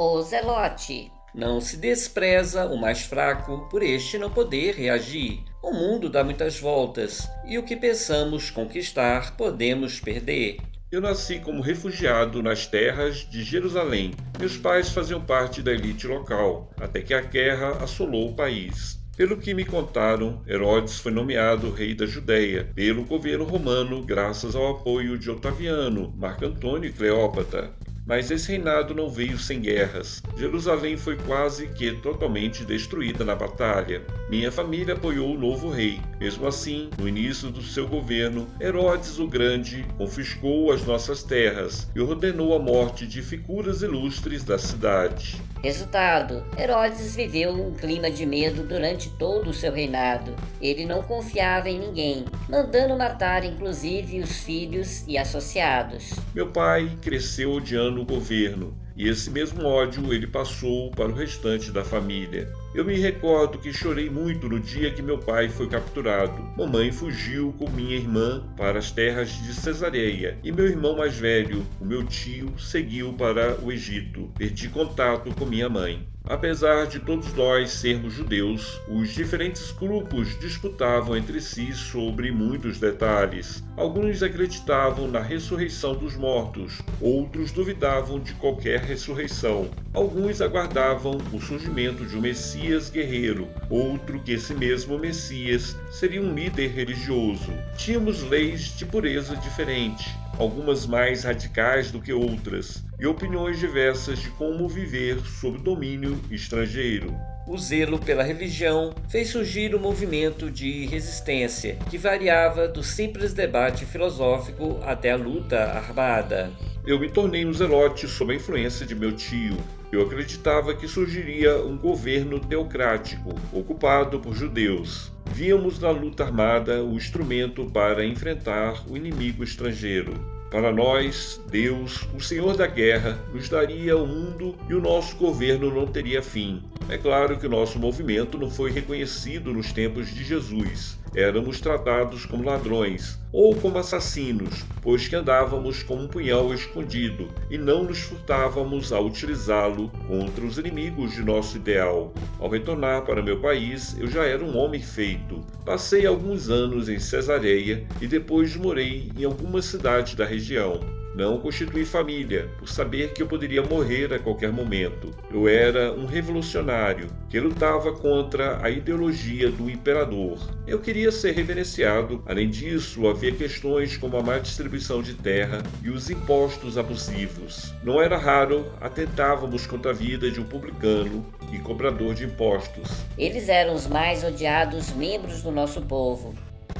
O Zelote. Não se despreza o mais fraco por este não poder reagir. O mundo dá muitas voltas e o que pensamos conquistar podemos perder. Eu nasci como refugiado nas terras de Jerusalém. Meus pais faziam parte da elite local, até que a guerra assolou o país. Pelo que me contaram, Herodes foi nomeado rei da Judéia pelo governo romano graças ao apoio de Otaviano, Marco Antônio e Cleópatra. Mas esse reinado não veio sem guerras. Jerusalém foi quase que totalmente destruída na batalha. Minha família apoiou o novo rei. Mesmo assim, no início do seu governo, Herodes o Grande confiscou as nossas terras e ordenou a morte de figuras ilustres da cidade. Resultado: Herodes viveu um clima de medo durante todo o seu reinado. Ele não confiava em ninguém, mandando matar inclusive os filhos e associados. Meu pai cresceu odiando o governo e esse mesmo ódio ele passou para o restante da família. Eu me recordo que chorei muito no dia que meu pai foi capturado. Mamãe fugiu com minha irmã para as terras de Cesareia e meu irmão mais velho, o meu tio, seguiu para o Egito. Perdi contato com minha mãe. Apesar de todos nós sermos judeus, os diferentes grupos disputavam entre si sobre muitos detalhes. Alguns acreditavam na ressurreição dos mortos, outros duvidavam de qualquer ressurreição. Alguns aguardavam o surgimento de um Messias guerreiro, outro que esse mesmo Messias seria um líder religioso. Tínhamos leis de pureza diferente algumas mais radicais do que outras, e opiniões diversas de como viver sob domínio estrangeiro. O zelo pela religião fez surgir um movimento de resistência que variava do simples debate filosófico até a luta armada. Eu me tornei um zelote sob a influência de meu tio. Eu acreditava que surgiria um governo teocrático, ocupado por judeus. Víamos na luta armada o instrumento para enfrentar o inimigo estrangeiro. Para nós, Deus, o Senhor da guerra, nos daria o mundo e o nosso governo não teria fim. É claro que o nosso movimento não foi reconhecido nos tempos de Jesus. Éramos tratados como ladrões ou como assassinos, pois que andávamos com um punhal escondido e não nos furtávamos a utilizá-lo contra os inimigos de nosso ideal. Ao retornar para meu país, eu já era um homem feito. Passei alguns anos em Cesareia e depois morei em algumas cidades da região. Não constituí família, por saber que eu poderia morrer a qualquer momento. Eu era um revolucionário que lutava contra a ideologia do imperador. Eu queria ser reverenciado. Além disso, havia questões como a má distribuição de terra e os impostos abusivos. Não era raro atentávamos contra a vida de um publicano e cobrador de impostos. Eles eram os mais odiados membros do nosso povo.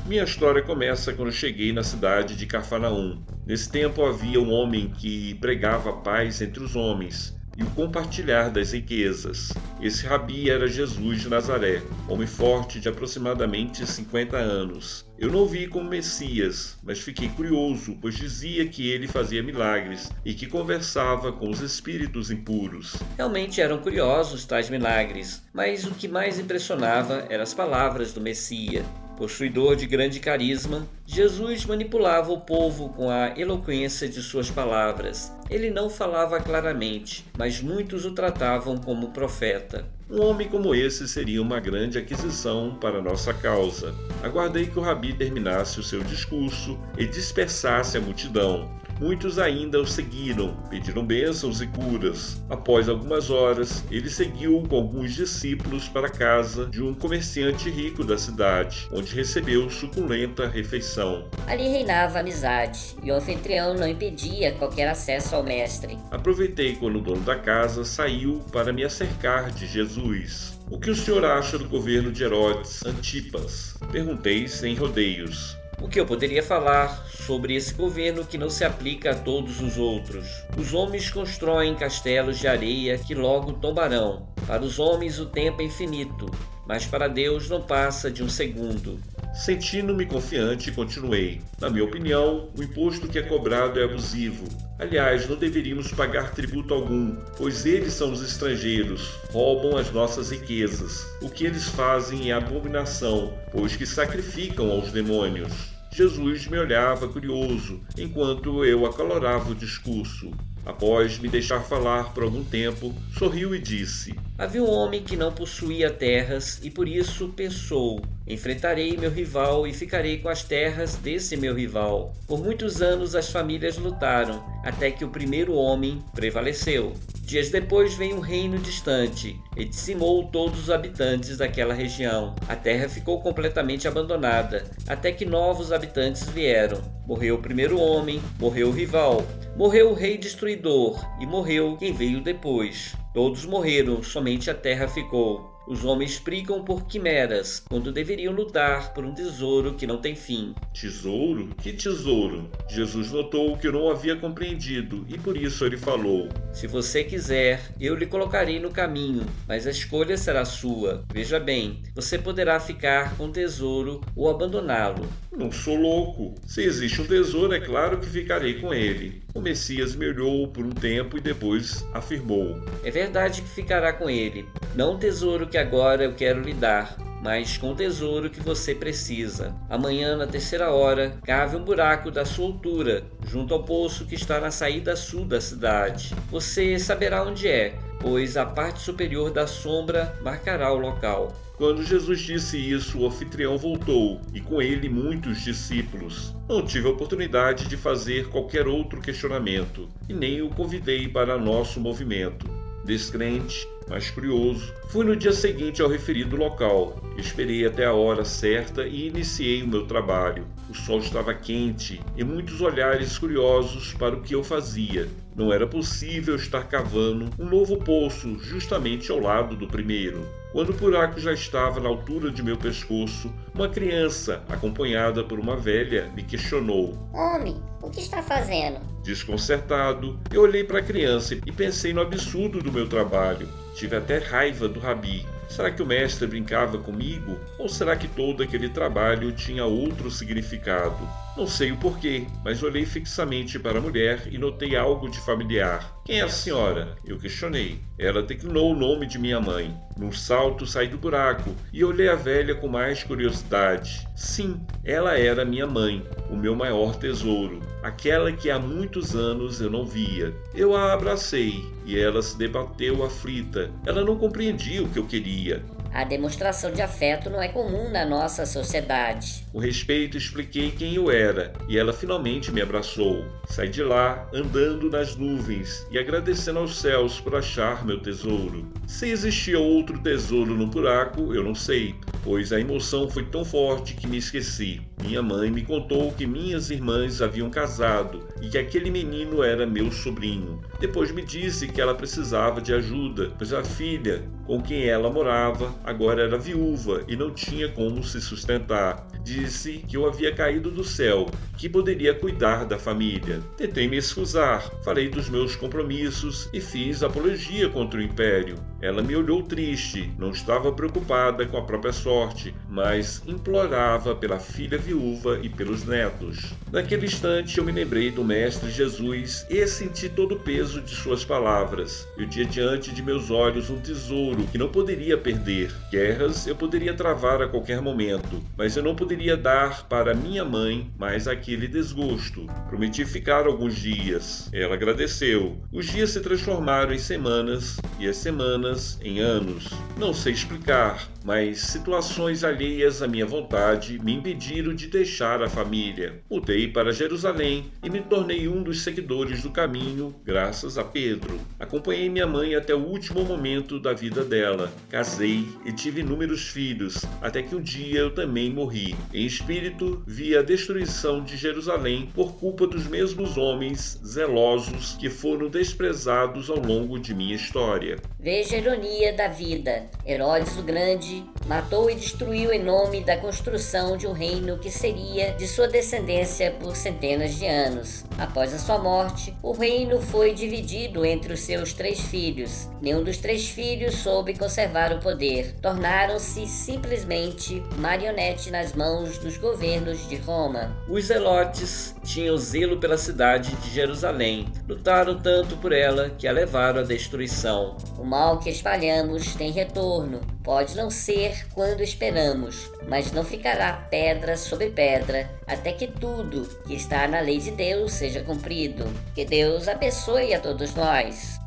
Minha história começa quando cheguei na cidade de Cafarnaum. Nesse tempo havia um homem que pregava paz entre os homens e o compartilhar das riquezas. Esse rabi era Jesus de Nazaré, homem forte de aproximadamente 50 anos. Eu não o vi como Messias, mas fiquei curioso, pois dizia que ele fazia milagres e que conversava com os espíritos impuros. Realmente eram curiosos tais milagres, mas o que mais impressionava eram as palavras do Messias. Possuidor de grande carisma, Jesus manipulava o povo com a eloquência de suas palavras. Ele não falava claramente, mas muitos o tratavam como profeta. Um homem como esse seria uma grande aquisição para nossa causa. Aguardei que o rabi terminasse o seu discurso e dispersasse a multidão. Muitos ainda o seguiram, pediram bênçãos e curas. Após algumas horas, ele seguiu com alguns discípulos para a casa de um comerciante rico da cidade, onde recebeu suculenta refeição. Ali reinava amizade, e o anfitrião não impedia qualquer acesso ao mestre. Aproveitei quando o dono da casa saiu para me acercar de Jesus. O que o senhor acha do governo de Herodes Antipas? Perguntei sem rodeios. O que eu poderia falar sobre esse governo que não se aplica a todos os outros? Os homens constroem castelos de areia que logo tombarão. Para os homens o tempo é infinito, mas para Deus não passa de um segundo. Sentindo-me confiante, continuei. Na minha opinião, o imposto que é cobrado é abusivo. Aliás, não deveríamos pagar tributo algum, pois eles são os estrangeiros, roubam as nossas riquezas. O que eles fazem é abominação, pois que sacrificam aos demônios. Jesus me olhava curioso, enquanto eu acalorava o discurso. Após me deixar falar por algum tempo, sorriu e disse: Havia um homem que não possuía terras e por isso pensou: enfrentarei meu rival e ficarei com as terras desse meu rival. Por muitos anos as famílias lutaram, até que o primeiro homem prevaleceu. Dias depois veio um reino distante e dizimou todos os habitantes daquela região. A terra ficou completamente abandonada, até que novos habitantes vieram. Morreu o primeiro homem, morreu o rival, morreu o rei destruidor e morreu quem veio depois. Todos morreram, somente a terra ficou. Os homens brigam por quimeras, quando deveriam lutar por um tesouro que não tem fim. Tesouro? Que tesouro? Jesus notou que não havia compreendido e por isso ele falou: Se você quiser, eu lhe colocarei no caminho, mas a escolha será sua. Veja bem, você poderá ficar com o tesouro ou abandoná-lo. Não sou louco. Se existe um tesouro, é claro que ficarei com ele. O Messias me olhou por um tempo e depois afirmou: É verdade que ficará com ele, não o tesouro que agora eu quero lhe dar, mas com o tesouro que você precisa. Amanhã, na terceira hora, cave um buraco da sua altura, junto ao poço que está na saída sul da cidade. Você saberá onde é, pois a parte superior da sombra marcará o local. Quando Jesus disse isso, o anfitrião voltou, e com ele muitos discípulos. Não tive a oportunidade de fazer qualquer outro questionamento, e nem o convidei para nosso movimento. Descrente, mas curioso, fui no dia seguinte ao referido local. Esperei até a hora certa e iniciei o meu trabalho. O sol estava quente e muitos olhares curiosos para o que eu fazia. Não era possível estar cavando um novo poço justamente ao lado do primeiro. Quando o buraco já estava na altura de meu pescoço, uma criança, acompanhada por uma velha, me questionou: Homem, o que está fazendo? Desconcertado, eu olhei para a criança e pensei no absurdo do meu trabalho. Tive até raiva do rabi. Será que o mestre brincava comigo? Ou será que todo aquele trabalho tinha outro significado? Não sei o porquê, mas olhei fixamente para a mulher e notei algo de familiar. Quem é a senhora? Eu questionei. Ela declinou o nome de minha mãe. Num salto saí do buraco e olhei a velha com mais curiosidade. Sim, ela era minha mãe, o meu maior tesouro, aquela que há muitos anos eu não via. Eu a abracei e ela se debateu aflita. Ela não compreendia o que eu queria. A demonstração de afeto não é comum na nossa sociedade. Com respeito, expliquei quem eu era e ela finalmente me abraçou. Saí de lá andando nas nuvens e agradecendo aos céus por achar meu tesouro. Se existia outro tesouro no buraco, eu não sei, pois a emoção foi tão forte que me esqueci. Minha mãe me contou que minhas irmãs haviam casado e que aquele menino era meu sobrinho. Depois me disse que ela precisava de ajuda, pois a filha com quem ela morava agora era viúva e não tinha como se sustentar. Disse que eu havia caído do céu, que poderia cuidar da família. Tentei me excusar, falei dos meus compromissos e fiz apologia contra o império. Ela me olhou triste, não estava preocupada com a própria sorte, mas implorava pela filha viúva e pelos netos. Naquele instante eu me lembrei do Mestre Jesus e senti todo o peso de suas palavras. Eu tinha diante de meus olhos um tesouro que não poderia perder. Guerras eu poderia travar a qualquer momento, mas eu não poderia dar para minha mãe mais aquele desgosto. Prometi ficar alguns dias. Ela agradeceu. Os dias se transformaram em semanas e as semanas em anos. Não sei explicar, mas situações alheias à minha vontade me impediram de deixar a família. Mudei para Jerusalém e me tornei um dos seguidores do caminho, graças a Pedro. Acompanhei minha mãe até o último momento da vida dela. Casei e tive inúmeros filhos, até que um dia eu também morri. Em espírito, vi a destruição de Jerusalém por culpa dos mesmos homens zelosos que foram desprezados ao longo de minha história. Veja a ironia da vida. Herodes o Grande matou e destruiu em nome da construção de um reino que seria de sua descendência por centenas de anos. Após a sua morte, o reino foi dividido entre os seus três filhos. Nenhum dos três filhos soube conservar o poder. Tornaram-se simplesmente marionete nas mãos dos governos de Roma. Os zelotes tinham zelo pela cidade de Jerusalém. Lutaram tanto por ela que a levaram à destruição. O mal que espalhamos tem retorno. Pode não ser quando esperamos, mas não ficará pedra sobre pedra até que tudo que está na lei de Deus seja cumprido. Que Deus abençoe a todos nós.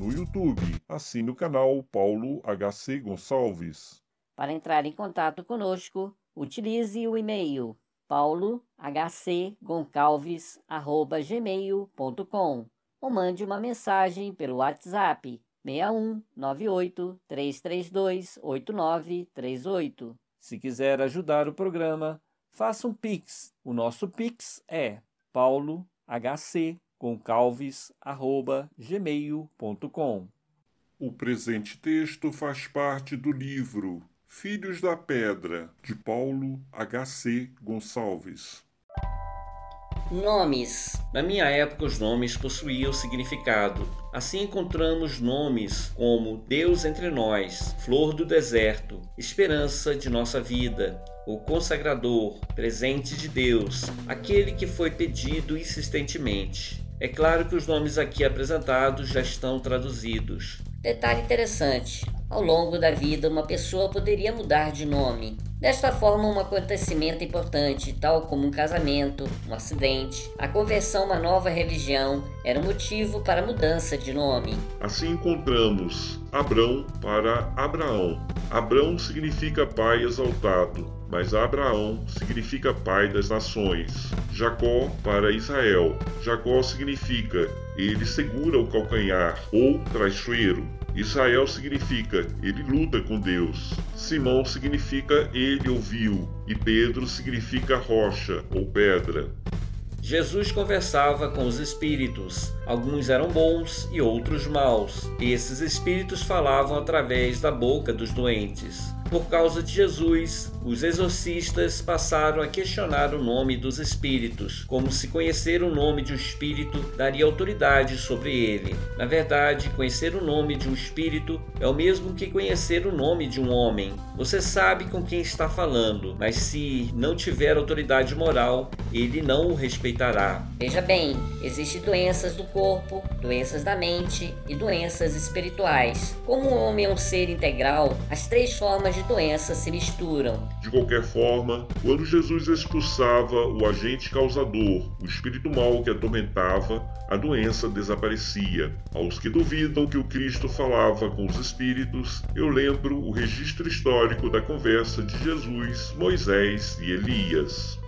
No YouTube, assine o canal Paulo HC Gonçalves. Para entrar em contato conosco, utilize o e-mail paulohcgoncalves@gmail.com ou mande uma mensagem pelo WhatsApp 61 98 332 8938. Se quiser ajudar o programa, faça um Pix. O nosso Pix é paulohcgoncalves@gmail.com. O presente texto faz parte do livro Filhos da Pedra, de Paulo H.C. Gonçalves. Nomes. Na minha época, os nomes possuíam significado. Assim encontramos nomes como Deus entre nós, Flor do deserto, Esperança de nossa vida, o consagrador, presente de Deus, aquele que foi pedido insistentemente. É claro que os nomes aqui apresentados já estão traduzidos. Detalhe interessante: ao longo da vida, uma pessoa poderia mudar de nome. Desta forma, um acontecimento importante, tal como um casamento, um acidente, a conversão a uma nova religião, era motivo para a mudança de nome. Assim encontramos Abrão para Abraão. Abrão significa pai exaltado, mas Abraão significa pai das nações. Jacó para Israel. Jacó significa ele segura o calcanhar ou traiçoeiro. Israel significa ele luta com Deus. Simão significa ele ouviu. E Pedro significa rocha ou pedra. Jesus conversava com os espíritos. Alguns eram bons e outros maus. Esses espíritos falavam através da boca dos doentes. Por causa de Jesus, os exorcistas passaram a questionar o nome dos espíritos, como se conhecer o nome de um espírito daria autoridade sobre ele. Na verdade, conhecer o nome de um espírito é o mesmo que conhecer o nome de um homem. Você sabe com quem está falando, mas se não tiver autoridade moral, ele não o respeitará. Veja bem, existem doenças do corpo, doenças da mente e doenças espirituais. Como o homem é um ser integral, as três formas de de doenças se misturam. De qualquer forma, quando Jesus expulsava o agente causador, o espírito mau que atormentava, a doença desaparecia. Aos que duvidam que o Cristo falava com os espíritos, eu lembro o registro histórico da conversa de Jesus, Moisés e Elias.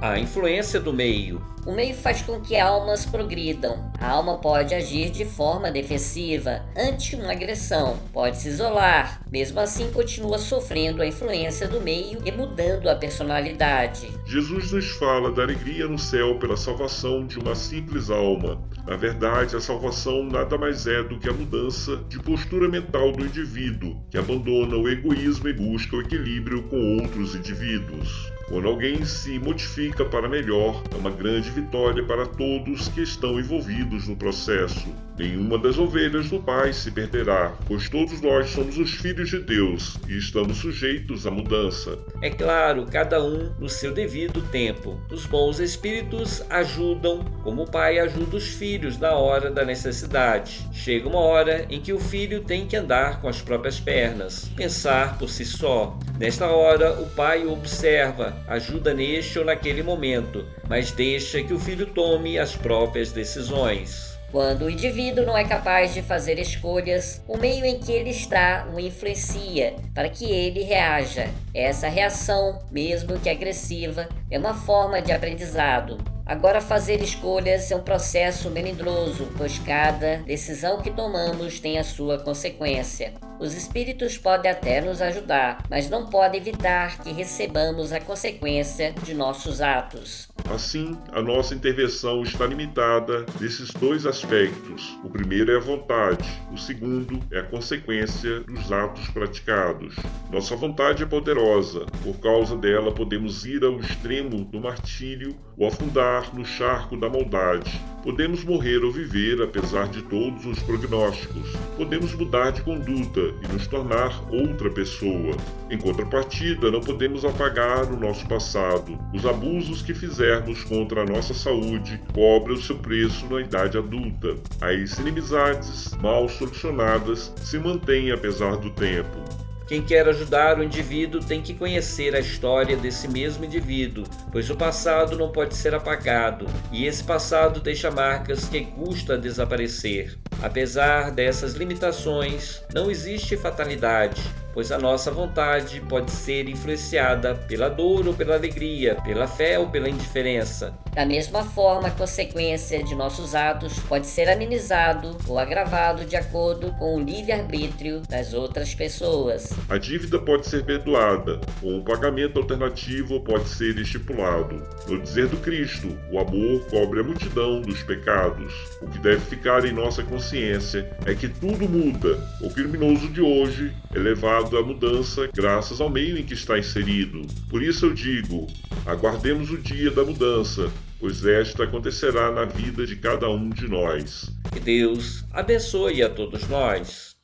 A influência do meio. O meio faz com que almas progridam. A alma pode agir de forma defensiva ante uma agressão, pode se isolar, mesmo assim continua sofrendo a influência do meio e mudando a personalidade. Jesus nos fala da alegria no céu pela salvação de uma simples alma. Na verdade, a salvação nada mais é do que a mudança de postura mental do indivíduo, que abandona o egoísmo e busca o equilíbrio com outros indivíduos. Quando alguém se modifica para melhor, é uma grande vitória para todos que estão envolvidos no processo. Nenhuma das ovelhas do Pai se perderá, pois todos nós somos os filhos de Deus e estamos sujeitos à mudança. É claro, cada um no seu devido tempo. Os bons espíritos ajudam, como o pai ajuda os filhos na hora da necessidade. Chega uma hora em que o filho tem que andar com as próprias pernas, pensar por si só. Nesta hora, o pai o observa, ajuda neste ou naquele momento, mas deixa que o filho tome as próprias decisões. Quando o indivíduo não é capaz de fazer escolhas, o meio em que ele está o influencia para que ele reaja. Essa reação, mesmo que agressiva, é uma forma de aprendizado. Agora, fazer escolhas é um processo melindroso, pois cada decisão que tomamos tem a sua consequência. Os espíritos podem até nos ajudar, mas não podem evitar que recebamos a consequência de nossos atos. Assim, a nossa intervenção está limitada nesses dois aspectos. O primeiro é a vontade, o segundo é a consequência dos atos praticados. Nossa vontade é poderosa, por causa dela podemos ir ao extremo do martírio ou afundar no charco da maldade. Podemos morrer ou viver apesar de todos os prognósticos. Podemos mudar de conduta e nos tornar outra pessoa. Em contrapartida, não podemos apagar o nosso passado. Os abusos que fizermos contra a nossa saúde cobram o seu preço na idade adulta. As inimizades, maus solucionadas se mantêm apesar do tempo. Quem quer ajudar o indivíduo tem que conhecer a história desse mesmo indivíduo, pois o passado não pode ser apagado e esse passado deixa marcas que custa desaparecer. Apesar dessas limitações, não existe fatalidade pois a nossa vontade pode ser influenciada pela dor ou pela alegria, pela fé ou pela indiferença. Da mesma forma, a consequência de nossos atos pode ser amenizado ou agravado de acordo com o livre-arbítrio das outras pessoas. A dívida pode ser perdoada, ou um pagamento alternativo pode ser estipulado. No dizer do Cristo, o amor cobre a multidão dos pecados. O que deve ficar em nossa consciência é que tudo muda. O criminoso de hoje é levado à mudança graças ao meio em que está inserido. Por isso eu digo: aguardemos o dia da mudança, pois esta acontecerá na vida de cada um de nós. Que Deus abençoe a todos nós.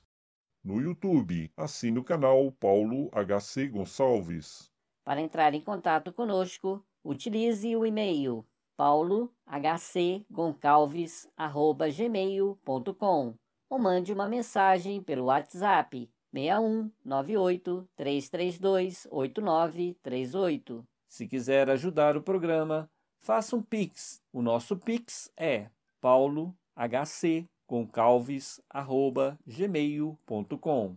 No YouTube, assine o canal Paulo HC Gonçalves. Para entrar em contato conosco, utilize o e-mail paulohcgoncalves@gmail.com ou mande uma mensagem pelo WhatsApp 61 98 332 8938. Se quiser ajudar o programa, faça um Pix. O nosso Pix é paulohcgoncalves@gmail.com.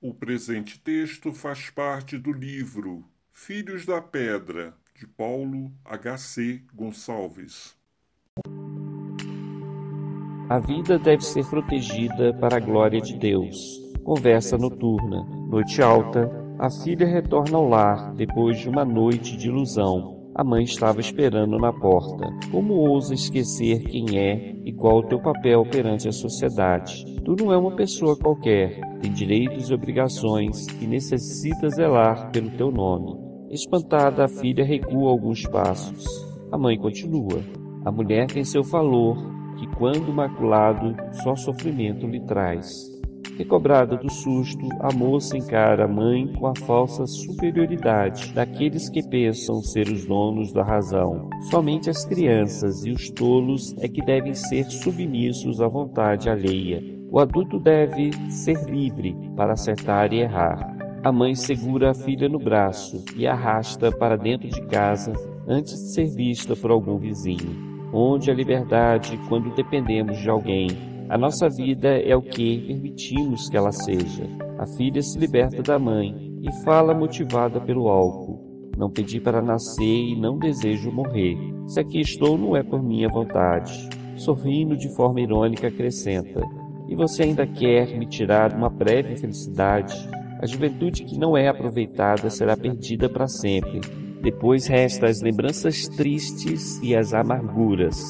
O presente texto faz parte do livro Filhos da Pedra, de Paulo H.C. Gonçalves. A vida deve ser protegida para a glória de Deus. Conversa noturna. Noite alta. A filha retorna ao lar depois de uma noite de ilusão. A mãe estava esperando na porta. Como ousa esquecer quem é e qual o teu papel perante a sociedade? Tu não é uma pessoa qualquer, tem direitos e obrigações e necessita zelar pelo teu nome. Espantada, a filha recua alguns passos. A mãe continua. A mulher tem seu valor, que quando maculado, só sofrimento lhe traz. Recobrada do susto, a moça encara a mãe com a falsa superioridade daqueles que pensam ser os donos da razão. Somente as crianças e os tolos é que devem ser submissos à vontade alheia. O adulto deve ser livre para acertar e errar. A mãe segura a filha no braço e arrasta para dentro de casa antes de ser vista por algum vizinho. Onde a liberdade quando dependemos de alguém a nossa vida é o que permitimos que ela seja. A filha se liberta da mãe e fala motivada pelo álcool. Não pedi para nascer e não desejo morrer. Se aqui estou, não é por minha vontade. Sorrindo de forma irônica, acrescenta: E você ainda quer me tirar uma breve felicidade? A juventude que não é aproveitada será perdida para sempre. Depois resta as lembranças tristes e as amarguras.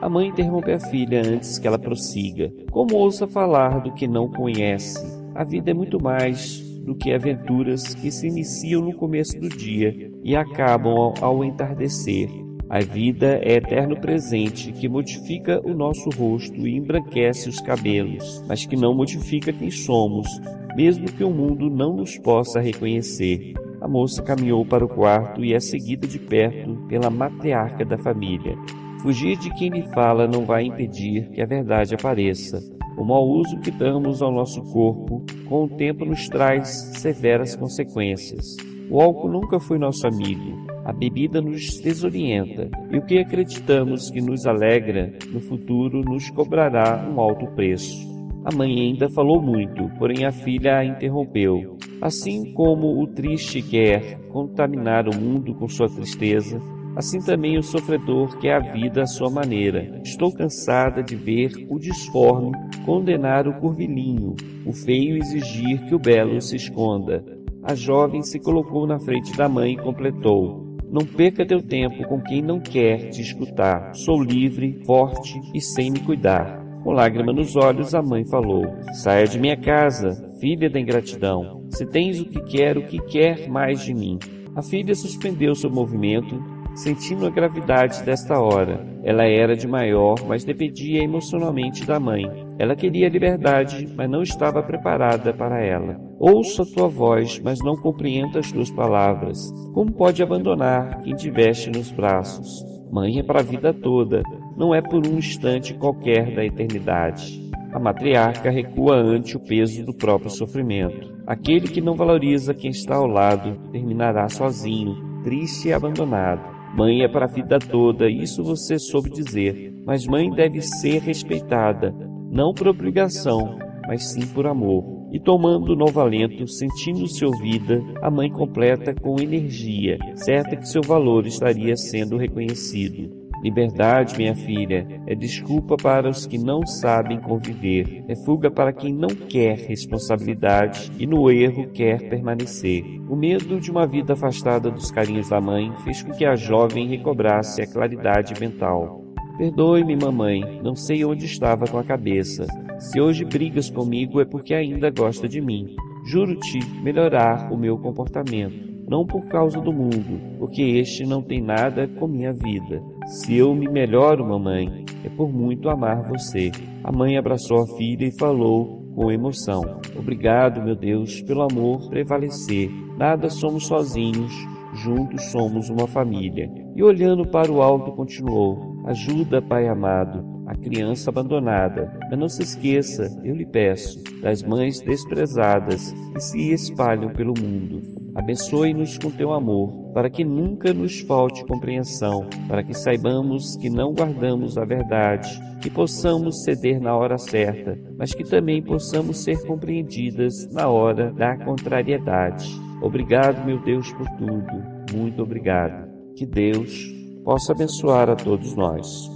A mãe interrompe a filha antes que ela prossiga. Como ousa falar do que não conhece? A vida é muito mais do que aventuras que se iniciam no começo do dia e acabam ao, ao entardecer. A vida é eterno presente que modifica o nosso rosto e embranquece os cabelos, mas que não modifica quem somos, mesmo que o mundo não nos possa reconhecer. A moça caminhou para o quarto e é seguida de perto pela matriarca da família. Fugir de quem lhe fala não vai impedir que a verdade apareça. O mau uso que damos ao nosso corpo, com o tempo nos traz severas consequências. O álcool nunca foi nosso amigo. A bebida nos desorienta, e o que acreditamos que nos alegra, no futuro nos cobrará um alto preço. A mãe ainda falou muito, porém a filha a interrompeu. Assim como o triste quer contaminar o mundo com sua tristeza, assim também o sofredor quer a vida à sua maneira. Estou cansada de ver o disforme condenar o curvilinho, o feio exigir que o belo se esconda. A jovem se colocou na frente da mãe e completou: Não perca teu tempo com quem não quer te escutar. Sou livre, forte e sem me cuidar. Com lágrima nos olhos, a mãe falou: Saia de minha casa, filha da ingratidão. Se tens o que quer, o que quer mais de mim? A filha suspendeu seu movimento sentindo a gravidade desta hora. Ela era de maior, mas dependia emocionalmente da mãe. Ela queria liberdade, mas não estava preparada para ela. Ouço a tua voz, mas não compreendo as tuas palavras. Como pode abandonar quem tiveste nos braços? Mãe é para a vida toda. não é por um instante qualquer da eternidade. A matriarca recua ante o peso do próprio sofrimento. Aquele que não valoriza quem está ao lado terminará sozinho, triste e abandonado. Mãe é para a vida toda, isso você soube dizer, mas mãe deve ser respeitada, não por obrigação, mas sim por amor. E tomando novo alento, sentindo-se ouvida, a mãe completa com energia, certa que seu valor estaria sendo reconhecido. Liberdade, minha filha, é desculpa para os que não sabem conviver, é fuga para quem não quer responsabilidade e no erro quer permanecer. O medo de uma vida afastada dos carinhos da mãe fez com que a jovem recobrasse a claridade mental. Perdoe-me, mamãe, não sei onde estava com a cabeça. Se hoje brigas comigo é porque ainda gosta de mim. Juro-te melhorar o meu comportamento não por causa do mundo, porque este não tem nada com minha vida. Se eu me melhoro, mamãe, é por muito amar você. A mãe abraçou a filha e falou com emoção: Obrigado, meu Deus, pelo amor prevalecer. Nada somos sozinhos, juntos somos uma família. E olhando para o alto, continuou: Ajuda, Pai amado, a criança abandonada. Mas não se esqueça, eu lhe peço, das mães desprezadas que se espalham pelo mundo. Abençoe-nos com teu amor, para que nunca nos falte compreensão, para que saibamos que não guardamos a verdade, que possamos ceder na hora certa, mas que também possamos ser compreendidas na hora da contrariedade. Obrigado, meu Deus, por tudo. Muito obrigado. Que Deus possa abençoar a todos nós.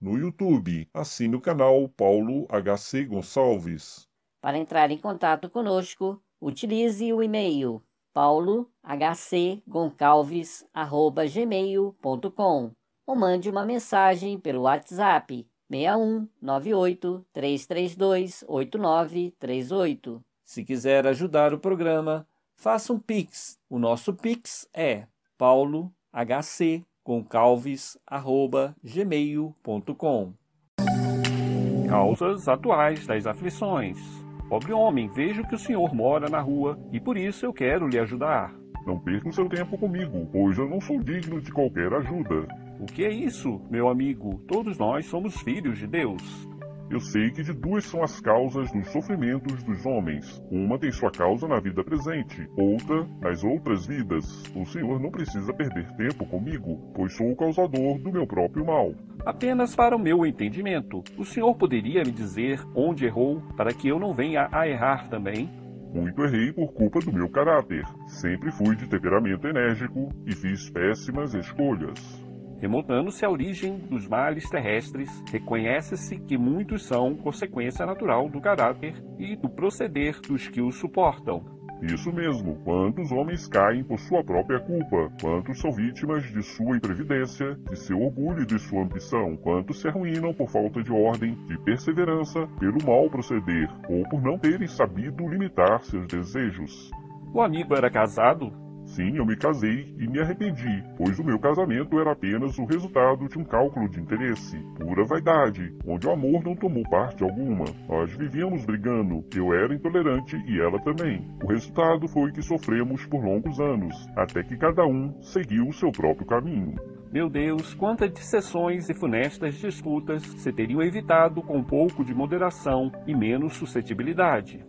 No YouTube, assine o canal Paulo HC Gonçalves. Para entrar em contato conosco, utilize o e-mail paulohcgoncalves@gmail.com ou mande uma mensagem pelo WhatsApp 61 98 332 8938. Se quiser ajudar o programa, faça um Pix. O nosso Pix é paulohcgoncalves@gmail.com. Causas atuais das aflições. Pobre homem, vejo que o senhor mora na rua e por isso eu quero lhe ajudar. Não perca o seu tempo comigo, pois eu não sou digno de qualquer ajuda. O que é isso, meu amigo? Todos nós somos filhos de Deus. Eu sei que de duas são as causas dos sofrimentos dos homens. Uma tem sua causa na vida presente, outra nas outras vidas. O Senhor não precisa perder tempo comigo, pois sou o causador do meu próprio mal. Apenas para o meu entendimento, o Senhor poderia me dizer onde errou para que eu não venha a errar também? Muito errei por culpa do meu caráter. Sempre fui de temperamento enérgico e fiz péssimas escolhas. Remontando-se à origem dos males terrestres, reconhece-se que muitos são consequência natural do caráter e do proceder dos que os suportam. Isso mesmo, quantos homens caem por sua própria culpa, quantos são vítimas de sua imprevidência, de seu orgulho e de sua ambição, quantos se arruinam por falta de ordem, de perseverança, pelo mal proceder, ou por não terem sabido limitar seus desejos. O amigo era casado Sim, eu me casei e me arrependi, pois o meu casamento era apenas o resultado de um cálculo de interesse, pura vaidade, onde o amor não tomou parte alguma. Nós vivíamos brigando, eu era intolerante e ela também. O resultado foi que sofremos por longos anos, até que cada um seguiu o seu próprio caminho. Meu Deus, quantas dissessões e funestas disputas se teriam evitado com um pouco de moderação e menos suscetibilidade.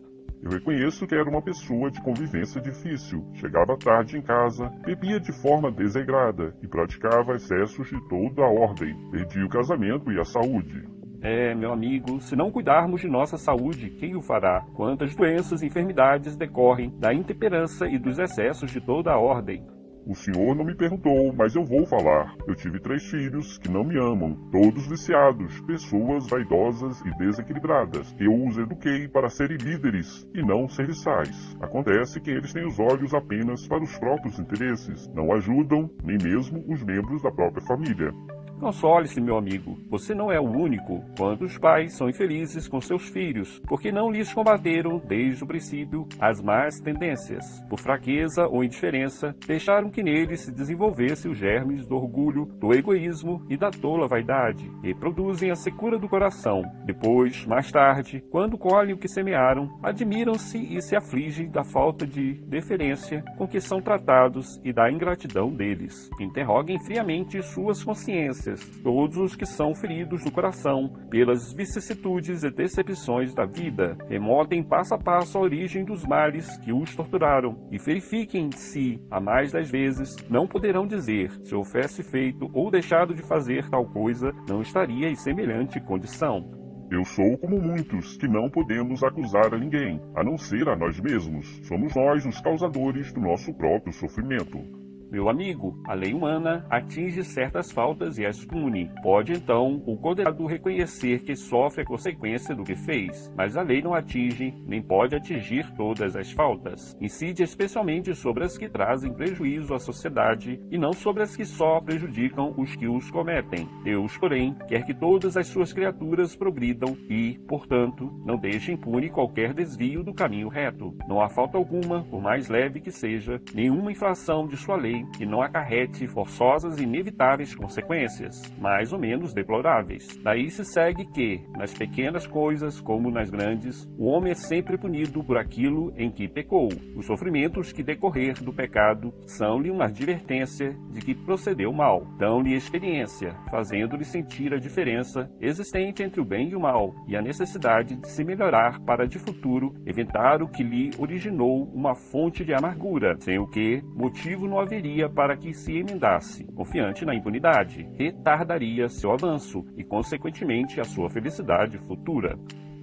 Eu reconheço que era uma pessoa de convivência difícil. Chegava tarde em casa, bebia de forma desregrada e praticava excessos de toda a ordem. Perdi o casamento e a saúde. É, meu amigo, se não cuidarmos de nossa saúde, quem o fará? Quantas doenças e enfermidades decorrem da intemperança e dos excessos de toda a ordem? O senhor não me perguntou, mas eu vou falar. Eu tive três filhos que não me amam, todos viciados, pessoas vaidosas e desequilibradas. Eu os eduquei para serem líderes e não serviçais. Acontece que eles têm os olhos apenas para os próprios interesses, não ajudam nem mesmo os membros da própria família. Console-se, meu amigo, você não é o único. Quantos pais são infelizes com seus filhos, porque não lhes combateram desde o princípio as más tendências. Por fraqueza ou indiferença, deixaram que neles se desenvolvesse os germes do orgulho, do egoísmo e da tola vaidade, e produzem a secura do coração. Depois, mais tarde, quando colhem o que semearam, admiram-se e se afligem da falta de deferência com que são tratados e da ingratidão deles. Interroguem friamente suas consciências todos os que são feridos do coração pelas vicissitudes e decepções da vida, remotem passo a passo a origem dos males que os torturaram e verifiquem se, a mais das vezes, não poderão dizer se houvesse feito ou deixado de fazer tal coisa, não estaria em semelhante condição. Eu sou como muitos, que não podemos acusar a ninguém, a não ser a nós mesmos. Somos nós os causadores do nosso próprio sofrimento. Meu amigo, a lei humana atinge certas faltas e as pune. Pode então o condenado reconhecer que sofre a consequência do que fez, mas a lei não atinge nem pode atingir todas as faltas. Incide especialmente sobre as que trazem prejuízo à sociedade e não sobre as que só prejudicam os que os cometem. Deus, porém, quer que todas as suas criaturas progridam e, portanto, não deixe impune qualquer desvio do caminho reto. Não há falta alguma, por mais leve que seja, nenhuma infração de sua lei lei que não acarrete forçosas e inevitáveis consequências, mais ou menos deploráveis. Daí se segue que, nas pequenas coisas como nas grandes, o homem é sempre punido por aquilo em que pecou. Os sofrimentos que decorrer do pecado são-lhe uma advertência de que procedeu mal, dão-lhe experiência, fazendo-lhe sentir a diferença existente entre o bem e o mal e a necessidade de se melhorar para de futuro evitar o que lhe originou uma fonte de amargura, sem o que motivo não haveria para que se emendasse, confiante na impunidade, retardaria seu avanço e, consequentemente, a sua felicidade futura.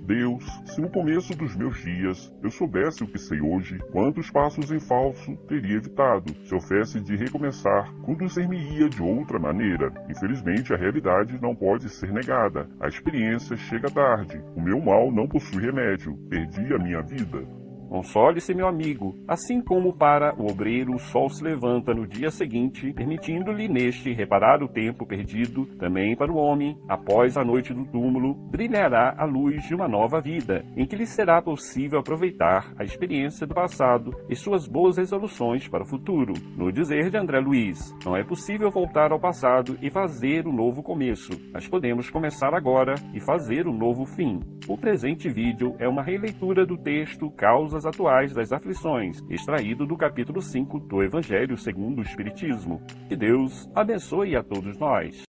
Deus, se no começo dos meus dias eu soubesse o que sei hoje, quantos passos em falso teria evitado. Se houvesse de recomeçar, conduzir-me-ia de outra maneira. Infelizmente, a realidade não pode ser negada. A experiência chega tarde. O meu mal não possui remédio. Perdi a minha vida. Console-se, meu amigo, assim como para o obreiro o sol se levanta no dia seguinte, permitindo-lhe neste reparar o tempo perdido, também para o homem, após a noite do túmulo, brilhará a luz de uma nova vida, em que lhe será possível aproveitar a experiência do passado e suas boas resoluções para o futuro. No dizer de André Luiz, não é possível voltar ao passado e fazer um novo começo, mas podemos começar agora e fazer um novo fim. O presente vídeo é uma releitura do texto Causas atuais das aflições, extraído do capítulo 5 do Evangelho segundo o Espiritismo. Que Deus abençoe a todos nós.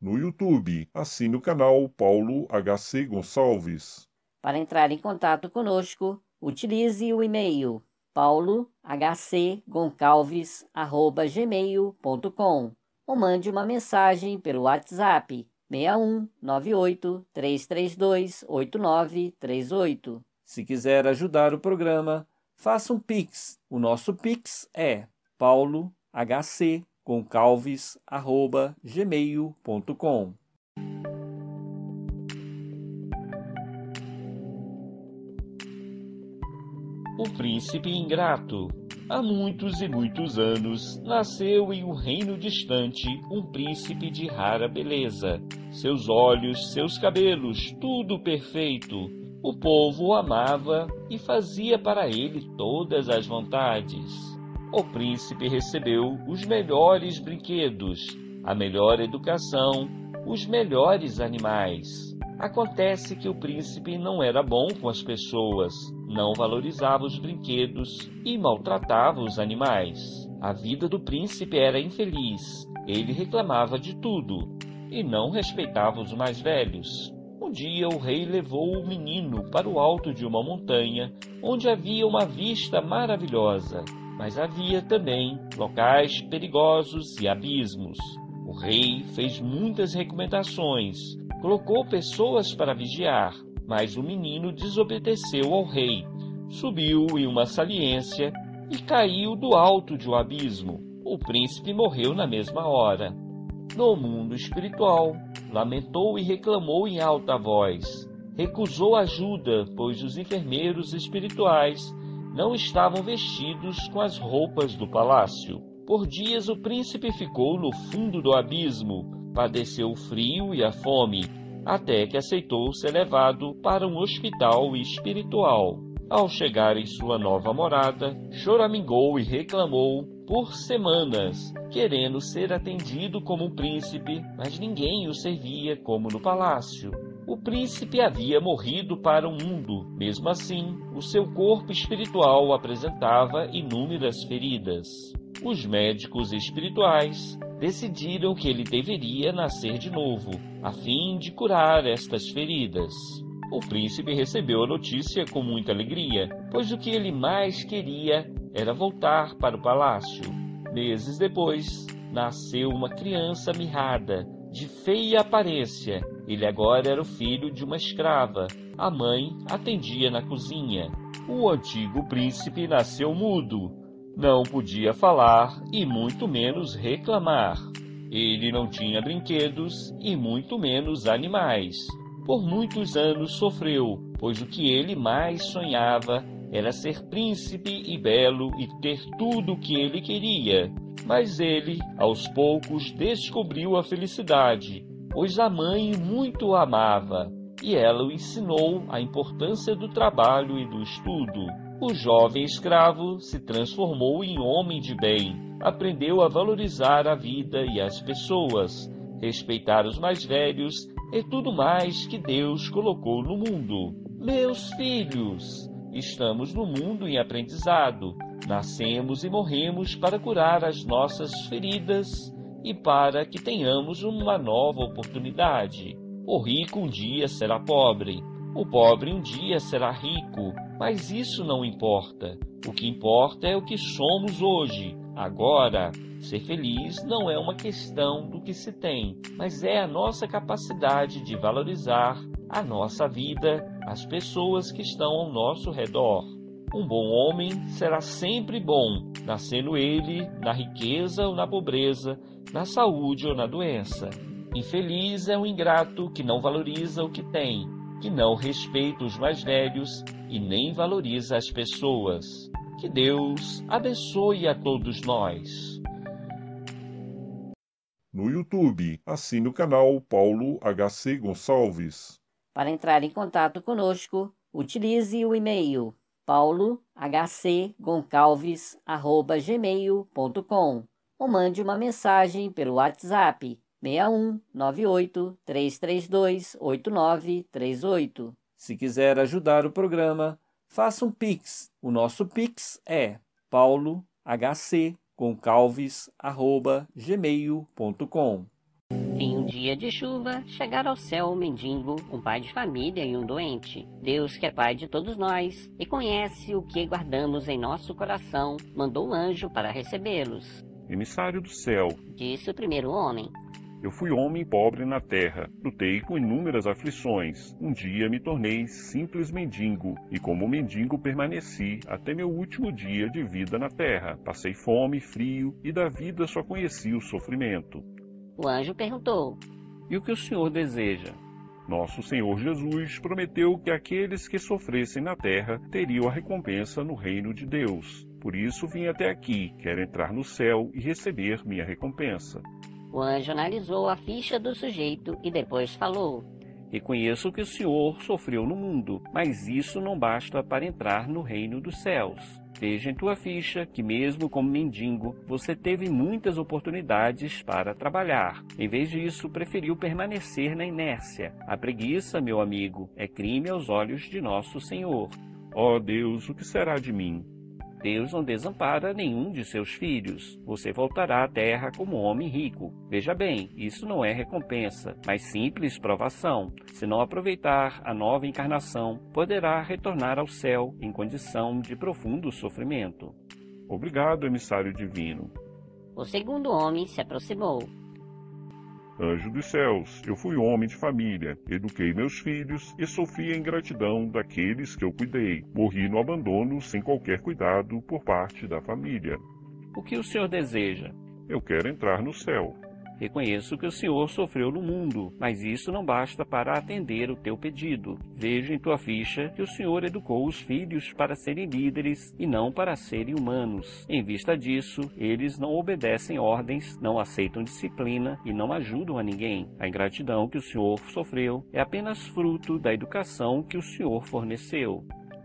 No YouTube, assine o canal Paulo HC Gonçalves. Para entrar em contato conosco, utilize o e-mail paulohcgoncalves@gmail.com ou mande uma mensagem pelo WhatsApp 61 98 332 8938. Se quiser ajudar o programa, faça um Pix. O nosso Pix é paulohcgoncalves@gmail.com. O Príncipe Ingrato Há muitos e muitos anos, nasceu em um reino distante um príncipe de rara beleza. Seus olhos, seus cabelos, tudo perfeito, o povo o amava e fazia para ele todas as vontades. O príncipe recebeu os melhores brinquedos, a melhor educação, os melhores animais. Acontece que o príncipe não era bom com as pessoas, não valorizava os brinquedos e maltratava os animais. A vida do príncipe era infeliz. Ele reclamava de tudo e não respeitava os mais velhos. Um dia o rei levou o menino para o alto de uma montanha, onde havia uma vista maravilhosa, mas havia também locais perigosos e abismos. O rei fez muitas recomendações, colocou pessoas para vigiar, mas o menino desobedeceu ao rei, subiu em uma saliência e caiu do alto de um abismo. O príncipe morreu na mesma hora. No mundo espiritual, lamentou e reclamou em alta voz. Recusou ajuda, pois os enfermeiros espirituais não estavam vestidos com as roupas do palácio. Por dias o príncipe ficou no fundo do abismo, padeceu o frio e a fome, até que aceitou ser levado para um hospital espiritual. Ao chegar em sua nova morada, choramingou e reclamou por semanas, querendo ser atendido como um príncipe, mas ninguém o servia como no palácio. O príncipe havia morrido para o mundo, mesmo assim, o seu corpo espiritual apresentava inúmeras feridas. os médicos espirituais decidiram que ele deveria nascer de novo, a fim de curar estas feridas. O príncipe recebeu a notícia com muita alegria, pois o que ele mais queria era voltar para o palácio. Meses depois, nasceu uma criança mirrada, de feia aparência. Ele agora era o filho de uma escrava. A mãe atendia na cozinha. O antigo príncipe nasceu mudo. Não podia falar e muito menos reclamar. Ele não tinha brinquedos e muito menos animais. Por muitos anos sofreu, pois o que ele mais sonhava era ser príncipe e belo e ter tudo o que ele queria. Mas ele, aos poucos, descobriu a felicidade, pois a mãe muito o amava, e ela o ensinou a importância do trabalho e do estudo. O jovem escravo se transformou em homem de bem, aprendeu a valorizar a vida e as pessoas, respeitar os mais velhos e tudo mais que Deus colocou no mundo. Meus filhos, Estamos no mundo em aprendizado. Nascemos e morremos para curar as nossas feridas e para que tenhamos uma nova oportunidade. O rico um dia será pobre, o pobre um dia será rico, mas isso não importa. O que importa é o que somos hoje, agora. Ser feliz não é uma questão do que se tem, mas é a nossa capacidade de valorizar a nossa vida, as pessoas que estão ao nosso redor. Um bom homem será sempre bom, nascendo ele na riqueza ou na pobreza, na saúde ou na doença. Infeliz é o um ingrato que não valoriza o que tem, que não respeita os mais velhos e nem valoriza as pessoas. Que Deus abençoe a todos nós. No YouTube, assine o canal Paulo HC Gonçalves. Para entrar em contato conosco, utilize o e-mail paulohcgoncalves@gmail.com ou mande uma mensagem pelo WhatsApp 61 98 332 8938. Se quiser ajudar o programa, faça um Pix. O nosso Pix é paulohcgoncalves@gmail.com. Em um dia de chuva, chegaram ao céu um mendigo, um pai de família e um doente. Deus, que é pai de todos nós e conhece o que guardamos em nosso coração, mandou um anjo para recebê-los. Emissário do céu, disse o primeiro homem. Eu fui homem pobre na terra, lutei com inúmeras aflições. Um dia me tornei simples mendigo, e como mendigo permaneci até meu último dia de vida na terra. Passei fome, frio, e da vida só conheci o sofrimento. O anjo perguntou: E o que o senhor deseja? Nosso Senhor Jesus prometeu que aqueles que sofressem na terra teriam a recompensa no reino de Deus. Por isso vim até aqui, quero entrar no céu e receber minha recompensa. O anjo analisou a ficha do sujeito e depois falou: Reconheço que o senhor sofreu no mundo, mas isso não basta para entrar no reino dos céus. Veja em tua ficha que, mesmo como mendigo, você teve muitas oportunidades para trabalhar. Em vez disso, preferiu permanecer na inércia. A preguiça, meu amigo, é crime aos olhos de nosso Senhor. Ó oh Deus, o que será de mim? Deus não desampara nenhum de seus filhos. Você voltará à terra como homem rico. Veja bem, isso não é recompensa, mas simples provação. Se não aproveitar a nova encarnação, poderá retornar ao céu em condição de profundo sofrimento. Obrigado, emissário divino. O segundo homem se aproximou. Anjo dos céus, eu fui homem de família, eduquei meus filhos e sofri a ingratidão daqueles que eu cuidei. Morri no abandono sem qualquer cuidado por parte da família. O que o senhor deseja? Eu quero entrar no céu. Reconheço que o Senhor sofreu no mundo, mas isso não basta para atender o teu pedido. Vejo em tua ficha que o Senhor educou os filhos para serem líderes e não para serem humanos. Em vista disso, eles não obedecem ordens, não aceitam disciplina e não ajudam a ninguém. A ingratidão que o Senhor sofreu é apenas fruto da educação que o Senhor forneceu.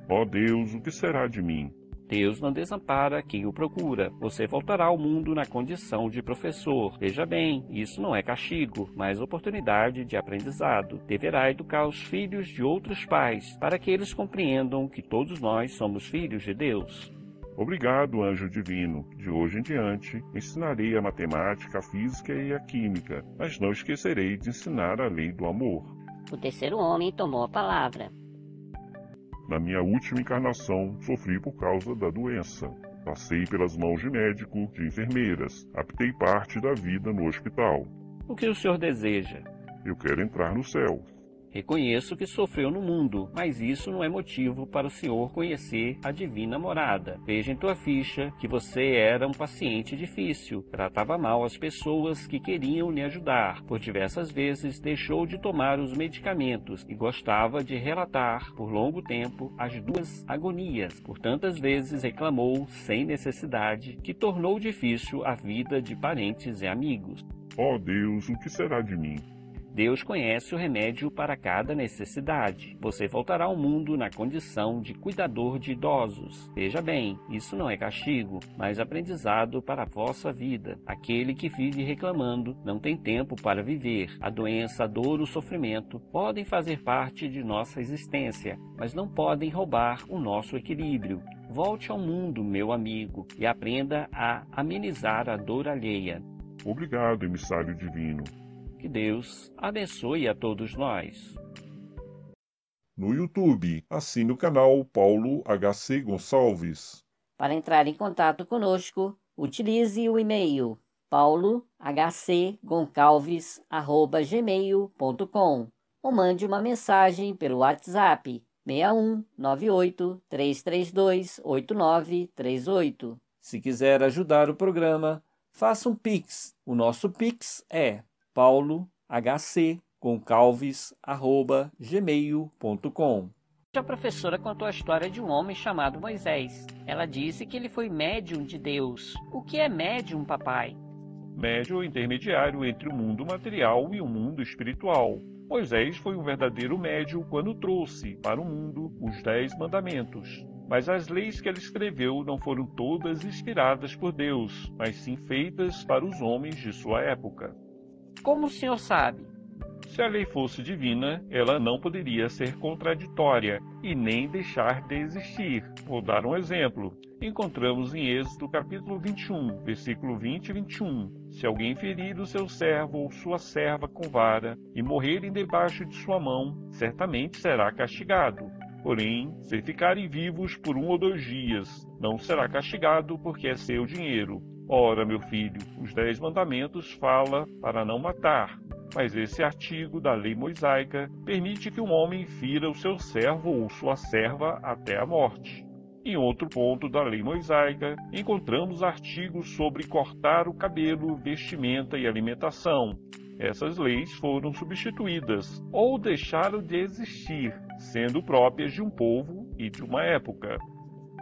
Ó oh Deus, o que será de mim? Deus não desampara quem o procura. Você voltará ao mundo na condição de professor. Veja bem, isso não é castigo, mas oportunidade de aprendizado. Deverá educar os filhos de outros pais, para que eles compreendam que todos nós somos filhos de Deus. Obrigado, anjo divino. De hoje em diante, ensinarei a matemática, a física e a química, mas não esquecerei de ensinar a lei do amor. O terceiro homem tomou a palavra. Na minha última encarnação, sofri por causa da doença. Passei pelas mãos de médico, de enfermeiras, aptei parte da vida no hospital. O que o senhor deseja? Eu quero entrar no céu. Reconheço que sofreu no mundo, mas isso não é motivo para o senhor conhecer a divina morada. Veja em tua ficha que você era um paciente difícil, tratava mal as pessoas que queriam lhe ajudar. Por diversas vezes deixou de tomar os medicamentos e gostava de relatar por longo tempo as duas agonias. Por tantas vezes reclamou sem necessidade, que tornou difícil a vida de parentes e amigos. Ó oh Deus, o que será de mim? Deus conhece o remédio para cada necessidade. Você voltará ao mundo na condição de cuidador de idosos. Veja bem, isso não é castigo, mas aprendizado para a vossa vida. Aquele que vive reclamando não tem tempo para viver. A doença, a dor, o sofrimento podem fazer parte de nossa existência, mas não podem roubar o nosso equilíbrio. Volte ao mundo, meu amigo, e aprenda a amenizar a dor alheia. Obrigado, emissário divino. Que Deus abençoe a todos nós. No YouTube, assine o canal Paulo HC Gonçalves. Para entrar em contato conosco, utilize o e-mail paulohcgoncalves@gmail.com ou mande uma mensagem pelo WhatsApp 61 98 332 8938. Se quiser ajudar o programa, faça um Pix. O nosso Pix é paulohcgoncalves@gmail.com. A professora contou a história de um homem chamado Moisés. Ela disse que ele foi médium de Deus. O que é médium, papai? Médium é intermediário entre o mundo material e o mundo espiritual. Moisés foi um verdadeiro médium quando trouxe para o mundo os Dez Mandamentos. Mas as leis que ele escreveu não foram todas inspiradas por Deus, mas sim feitas para os homens de sua época. Como o senhor sabe? Se a lei fosse divina, ela não poderia ser contraditória e nem deixar de existir. Vou dar um exemplo. Encontramos em Êxodo capítulo 21, versículo 20 e 21. Se alguém ferir o seu servo ou sua serva com vara e morrerem debaixo de sua mão, certamente será castigado. Porém, se ficarem vivos por um ou dois dias, não será castigado porque é seu dinheiro. Ora, meu filho, os dez mandamentos fala para não matar, mas esse artigo da lei mosaica permite que um homem fira o seu servo ou sua serva até a morte. Em outro ponto da lei mosaica, encontramos artigos sobre cortar o cabelo, vestimenta e alimentação. Essas leis foram substituídas ou deixaram de existir, sendo próprias de um povo e de uma época.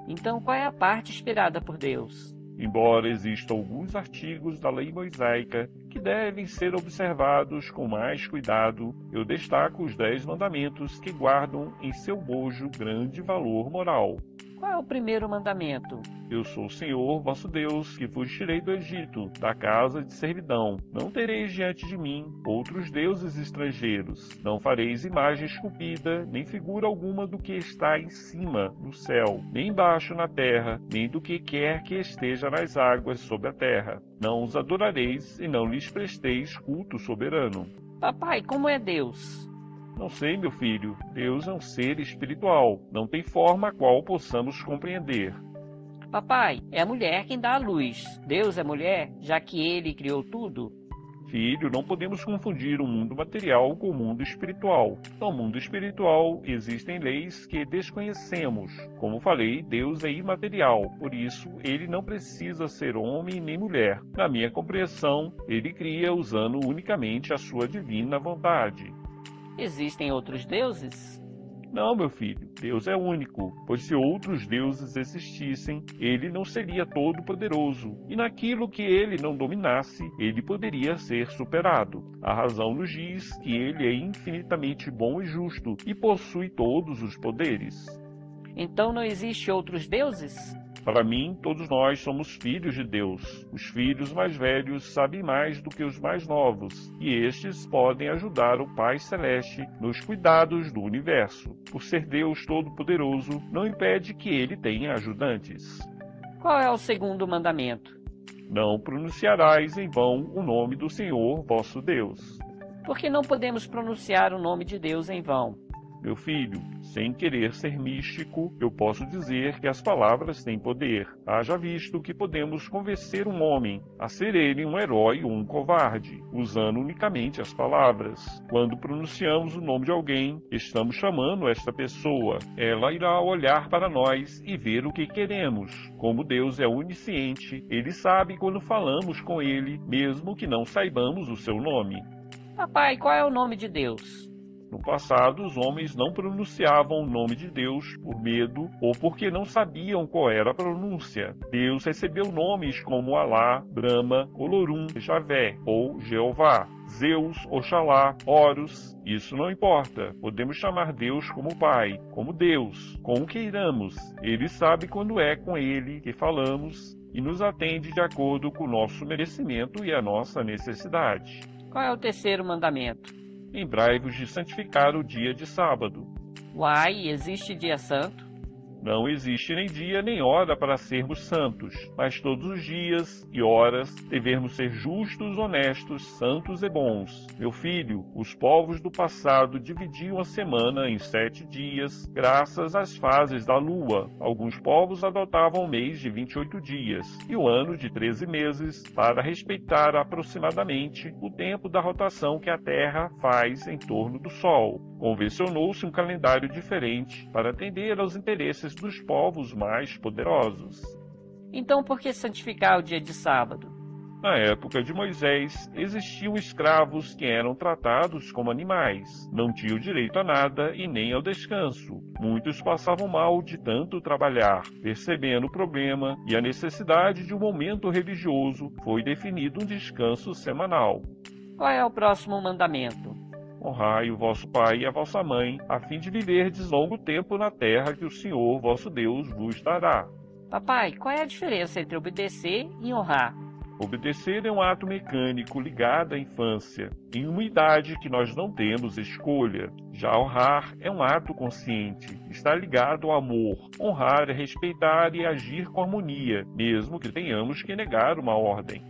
Então, qual é a parte inspirada por Deus? Embora existam alguns artigos da lei mosaica que devem ser observados com mais cuidado, eu destaco os Dez Mandamentos que guardam em seu bojo grande valor moral. Qual é o primeiro mandamento? Eu sou o Senhor vosso Deus, que vos tirei do Egito, da casa de servidão. Não tereis diante de mim outros deuses estrangeiros. Não fareis imagem esculpida, nem figura alguma do que está em cima, no céu, nem embaixo na terra, nem do que quer que esteja nas águas sob a terra. Não os adorareis e não lhes presteis culto soberano. Papai, como é Deus? Não sei, meu filho. Deus é um ser espiritual. Não tem forma a qual possamos compreender. Papai, é a mulher quem dá a luz. Deus é mulher, já que ele criou tudo? Filho, não podemos confundir o mundo material com o mundo espiritual. No mundo espiritual existem leis que desconhecemos. Como falei, Deus é imaterial, por isso ele não precisa ser homem nem mulher. Na minha compreensão, ele cria usando unicamente a sua divina vontade. Existem outros deuses? Não, meu filho, Deus é único, pois se outros deuses existissem, ele não seria todo-poderoso, e naquilo que ele não dominasse, ele poderia ser superado. A razão nos diz que ele é infinitamente bom e justo e possui todos os poderes. Então não existe outros deuses? Para mim, todos nós somos filhos de Deus. Os filhos mais velhos sabem mais do que os mais novos, e estes podem ajudar o Pai Celeste nos cuidados do universo. Por ser Deus Todo-Poderoso, não impede que ele tenha ajudantes. Qual é o segundo mandamento? Não pronunciarás em vão o nome do Senhor vosso Deus. Por que não podemos pronunciar o nome de Deus em vão? Meu filho, sem querer ser místico, eu posso dizer que as palavras têm poder. Haja visto que podemos convencer um homem a ser ele um herói ou um covarde, usando unicamente as palavras. Quando pronunciamos o nome de alguém, estamos chamando esta pessoa. Ela irá olhar para nós e ver o que queremos. Como Deus é onisciente, ele sabe quando falamos com ele, mesmo que não saibamos o seu nome. Papai, qual é o nome de Deus? No passado, os homens não pronunciavam o nome de Deus por medo ou porque não sabiam qual era a pronúncia. Deus recebeu nomes como Alá, Brahma, Olorum, Javé ou Jeová. Zeus, Oxalá, Horus, isso não importa. Podemos chamar Deus como Pai, como Deus, com o que iramos. Ele sabe quando é com Ele que falamos e nos atende de acordo com o nosso merecimento e a nossa necessidade. Qual é o terceiro mandamento? Lembrai-vos de santificar o dia de sábado. Uai, existe dia santo? Não existe nem dia nem hora para sermos santos, mas todos os dias e horas devemos ser justos, honestos, santos e bons. Meu filho, os povos do passado dividiam a semana em sete dias, graças às fases da lua. Alguns povos adotavam o mês de 28 dias e o ano de 13 meses para respeitar aproximadamente o tempo da rotação que a Terra faz em torno do Sol. Convencionou-se um calendário diferente para atender aos interesses dos povos mais poderosos. Então, por que santificar o dia de sábado? Na época de Moisés, existiam escravos que eram tratados como animais, não tinham direito a nada e nem ao descanso. Muitos passavam mal de tanto trabalhar. Percebendo o problema e a necessidade de um momento religioso, foi definido um descanso semanal. Qual é o próximo mandamento? Honrai o vosso pai e a vossa mãe, a fim de viverdes longo tempo na terra que o Senhor vosso Deus vos dará. Papai, qual é a diferença entre obedecer e honrar? Obedecer é um ato mecânico ligado à infância, em uma idade que nós não temos escolha. Já honrar é um ato consciente, está ligado ao amor. Honrar é respeitar e agir com harmonia, mesmo que tenhamos que negar uma ordem.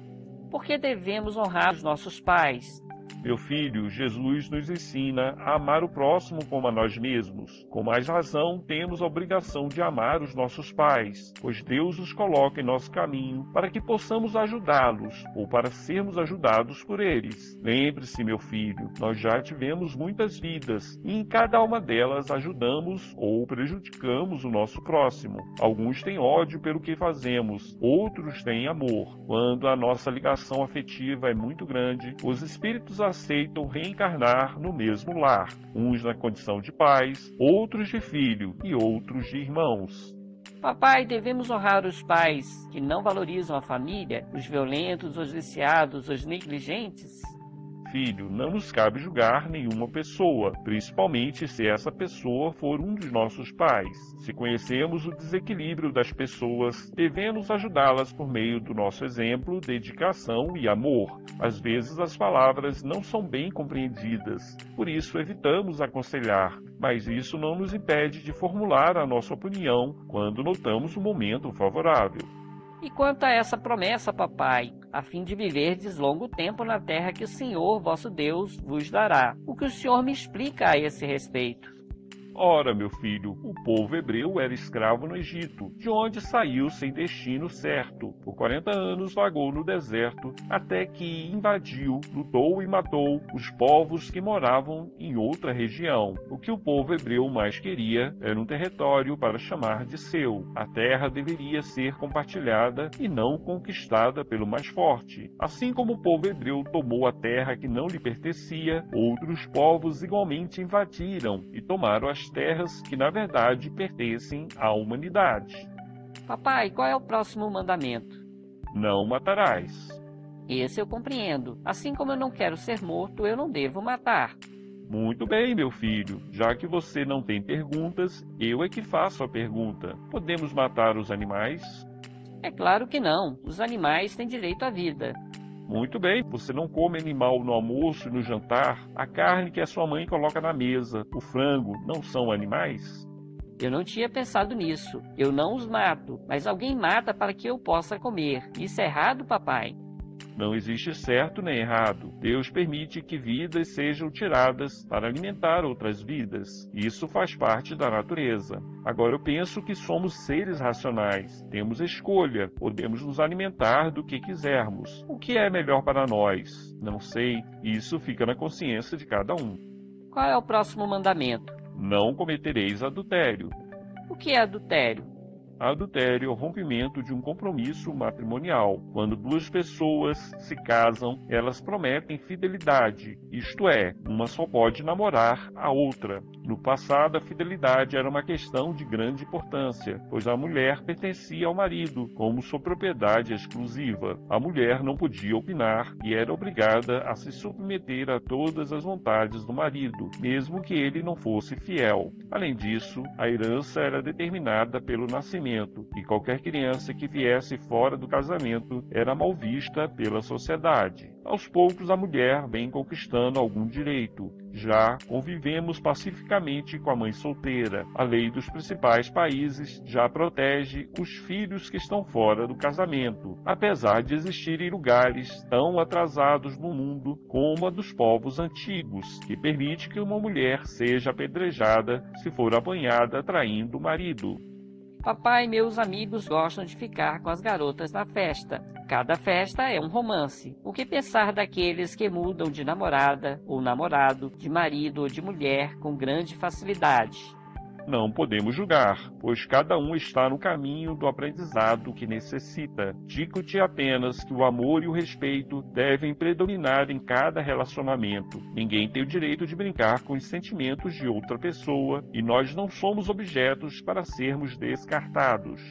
Por que devemos honrar os nossos pais? Meu filho, Jesus nos ensina a amar o próximo como a nós mesmos. Com mais razão, temos a obrigação de amar os nossos pais, pois Deus os coloca em nosso caminho para que possamos ajudá-los ou para sermos ajudados por eles. Lembre-se, meu filho, nós já tivemos muitas vidas e em cada uma delas ajudamos ou prejudicamos o nosso próximo. Alguns têm ódio pelo que fazemos, outros têm amor. Quando a nossa ligação afetiva é muito grande, os espíritos aceitam reencarnar no mesmo lar, uns na condição de pais, outros de filho e outros de irmãos. Papai, devemos honrar os pais que não valorizam a família, os violentos, os viciados, os negligentes? Filho, não nos cabe julgar nenhuma pessoa, principalmente se essa pessoa for um dos nossos pais. Se conhecemos o desequilíbrio das pessoas, devemos ajudá-las por meio do nosso exemplo, dedicação e amor. Às vezes as palavras não são bem compreendidas, por isso evitamos aconselhar, mas isso não nos impede de formular a nossa opinião quando notamos um momento favorável. E quanto a essa promessa, papai, a fim de viverdes longo tempo na terra que o Senhor, vosso Deus, vos dará. O que o Senhor me explica a esse respeito? Ora, meu filho, o povo hebreu era escravo no Egito, de onde saiu sem destino certo. Por quarenta anos vagou no deserto, até que invadiu, lutou e matou os povos que moravam em outra região. O que o povo hebreu mais queria era um território para chamar de seu. A terra deveria ser compartilhada e não conquistada pelo mais forte. Assim como o povo hebreu tomou a terra que não lhe pertencia, outros povos igualmente invadiram e tomaram as terras que na verdade pertencem à humanidade. Papai, qual é o próximo mandamento? Não matarás. Esse eu compreendo. Assim como eu não quero ser morto, eu não devo matar. Muito bem, meu filho. Já que você não tem perguntas, eu é que faço a pergunta. Podemos matar os animais? É claro que não. Os animais têm direito à vida. Muito bem, você não come animal no almoço e no jantar. A carne que a sua mãe coloca na mesa, o frango, não são animais? Eu não tinha pensado nisso. Eu não os mato, mas alguém mata para que eu possa comer. Isso é errado, papai? Não existe certo nem errado. Deus permite que vidas sejam tiradas para alimentar outras vidas. Isso faz parte da natureza. Agora eu penso que somos seres racionais. Temos escolha. Podemos nos alimentar do que quisermos. O que é melhor para nós? Não sei. Isso fica na consciência de cada um. Qual é o próximo mandamento? Não cometereis adultério. O que é adultério? Adultério é o rompimento de um compromisso matrimonial. Quando duas pessoas se casam, elas prometem fidelidade, isto é, uma só pode namorar a outra. No passado, a fidelidade era uma questão de grande importância, pois a mulher pertencia ao marido como sua propriedade exclusiva. A mulher não podia opinar e era obrigada a se submeter a todas as vontades do marido, mesmo que ele não fosse fiel. Além disso, a herança era determinada pelo nascimento casamento, e qualquer criança que viesse fora do casamento era mal vista pela sociedade. Aos poucos, a mulher vem conquistando algum direito. Já convivemos pacificamente com a mãe solteira. A lei dos principais países já protege os filhos que estão fora do casamento, apesar de existirem lugares tão atrasados no mundo como a dos povos antigos, que permite que uma mulher seja apedrejada se for apanhada traindo o marido. Papai e meus amigos gostam de ficar com as garotas na festa. Cada festa é um romance. O que pensar daqueles que mudam de namorada ou namorado, de marido ou de mulher com grande facilidade? Não podemos julgar, pois cada um está no caminho do aprendizado que necessita. Digo-te apenas que o amor e o respeito devem predominar em cada relacionamento. Ninguém tem o direito de brincar com os sentimentos de outra pessoa e nós não somos objetos para sermos descartados.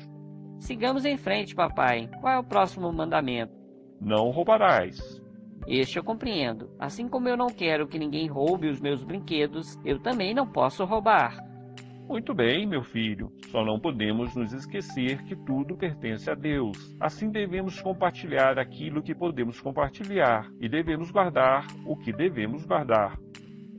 Sigamos em frente, papai. Qual é o próximo mandamento? Não roubarás. Este eu compreendo. Assim como eu não quero que ninguém roube os meus brinquedos, eu também não posso roubar. Muito bem, meu filho, só não podemos nos esquecer que tudo pertence a Deus. Assim devemos compartilhar aquilo que podemos compartilhar e devemos guardar o que devemos guardar.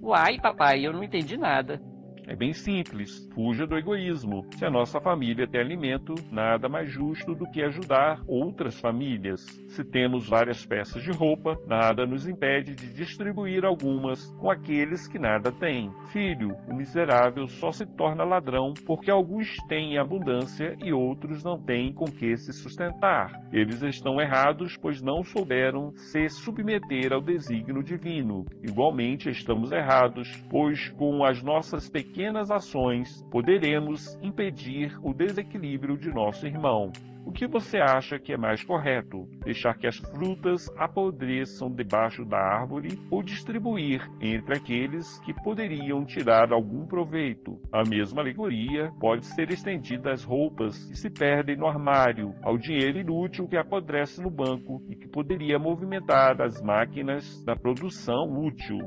Uai, papai, eu não entendi nada. É bem simples, fuja do egoísmo. Se a nossa família tem alimento, nada mais justo do que ajudar outras famílias. Se temos várias peças de roupa, nada nos impede de distribuir algumas com aqueles que nada têm. Filho, o miserável só se torna ladrão porque alguns têm abundância e outros não têm com que se sustentar. Eles estão errados, pois não souberam se submeter ao desígnio divino. Igualmente estamos errados, pois com as nossas pequenas pequenas ações poderemos impedir o desequilíbrio de nosso irmão. O que você acha que é mais correto? Deixar que as frutas apodreçam debaixo da árvore ou distribuir entre aqueles que poderiam tirar algum proveito? A mesma alegoria pode ser estendida às roupas que se perdem no armário, ao dinheiro inútil que apodrece no banco e que poderia movimentar as máquinas da produção útil.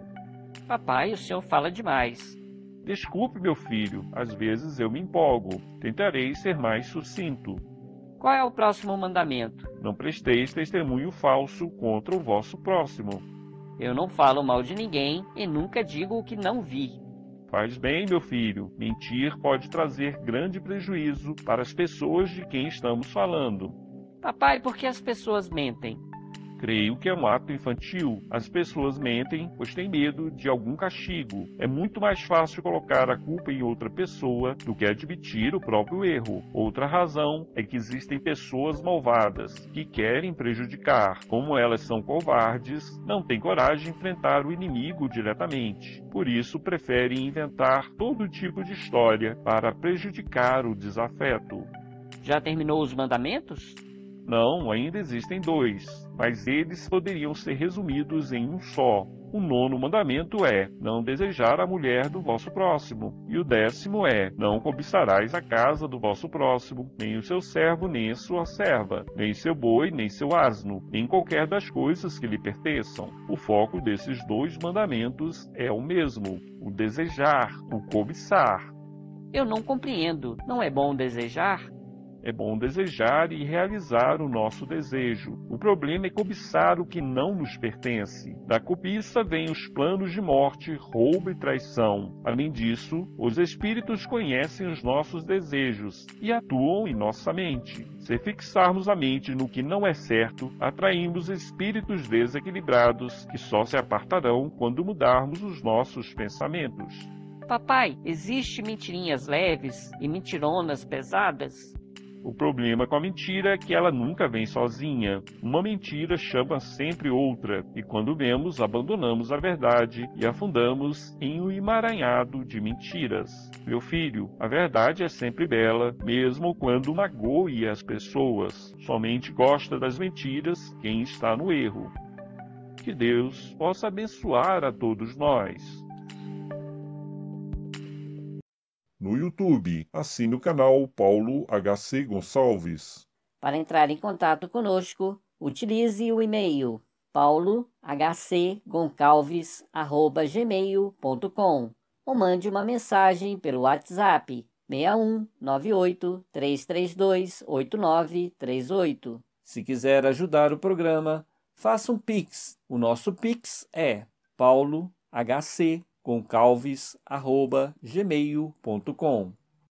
Papai, o senhor fala demais. Desculpe, meu filho, às vezes eu me empolgo. Tentarei ser mais sucinto. Qual é o próximo mandamento? Não presteis testemunho falso contra o vosso próximo. Eu não falo mal de ninguém e nunca digo o que não vi. Faz bem, meu filho. Mentir pode trazer grande prejuízo para as pessoas de quem estamos falando. Papai, por que as pessoas mentem? Creio que é um ato infantil. As pessoas mentem, pois têm medo de algum castigo. É muito mais fácil colocar a culpa em outra pessoa do que admitir o próprio erro. Outra razão é que existem pessoas malvadas que querem prejudicar. Como elas são covardes, não têm coragem de enfrentar o inimigo diretamente. Por isso, preferem inventar todo tipo de história para prejudicar o desafeto. Já terminou os mandamentos? Não, ainda existem dois, mas eles poderiam ser resumidos em um só. O nono mandamento é: não desejar a mulher do vosso próximo. E o décimo é: não cobiçarás a casa do vosso próximo, nem o seu servo, nem a sua serva, nem seu boi, nem seu asno, nem qualquer das coisas que lhe pertençam. O foco desses dois mandamentos é o mesmo: o desejar, o cobiçar. Eu não compreendo. Não é bom desejar? É bom desejar e realizar o nosso desejo. O problema é cobiçar o que não nos pertence. Da cobiça vêm os planos de morte, roubo e traição. Além disso, os espíritos conhecem os nossos desejos e atuam em nossa mente. Se fixarmos a mente no que não é certo, atraímos espíritos desequilibrados que só se apartarão quando mudarmos os nossos pensamentos. Papai, existe mentirinhas leves e mentironas pesadas? O problema com a mentira é que ela nunca vem sozinha. Uma mentira chama sempre outra, e quando vemos, abandonamos a verdade e afundamos em um emaranhado de mentiras. Meu filho, a verdade é sempre bela, mesmo quando magoe as pessoas. Somente gosta das mentiras quem está no erro. Que Deus possa abençoar a todos nós. No YouTube. Assine o canal Paulo HC Gonçalves. Para entrar em contato conosco, utilize o e-mail paulohcgoncalves@gmail.com ou mande uma mensagem pelo WhatsApp 61 98 332 8938. Se quiser ajudar o programa, faça um Pix. O nosso Pix é paulohc goncalves.gmail.com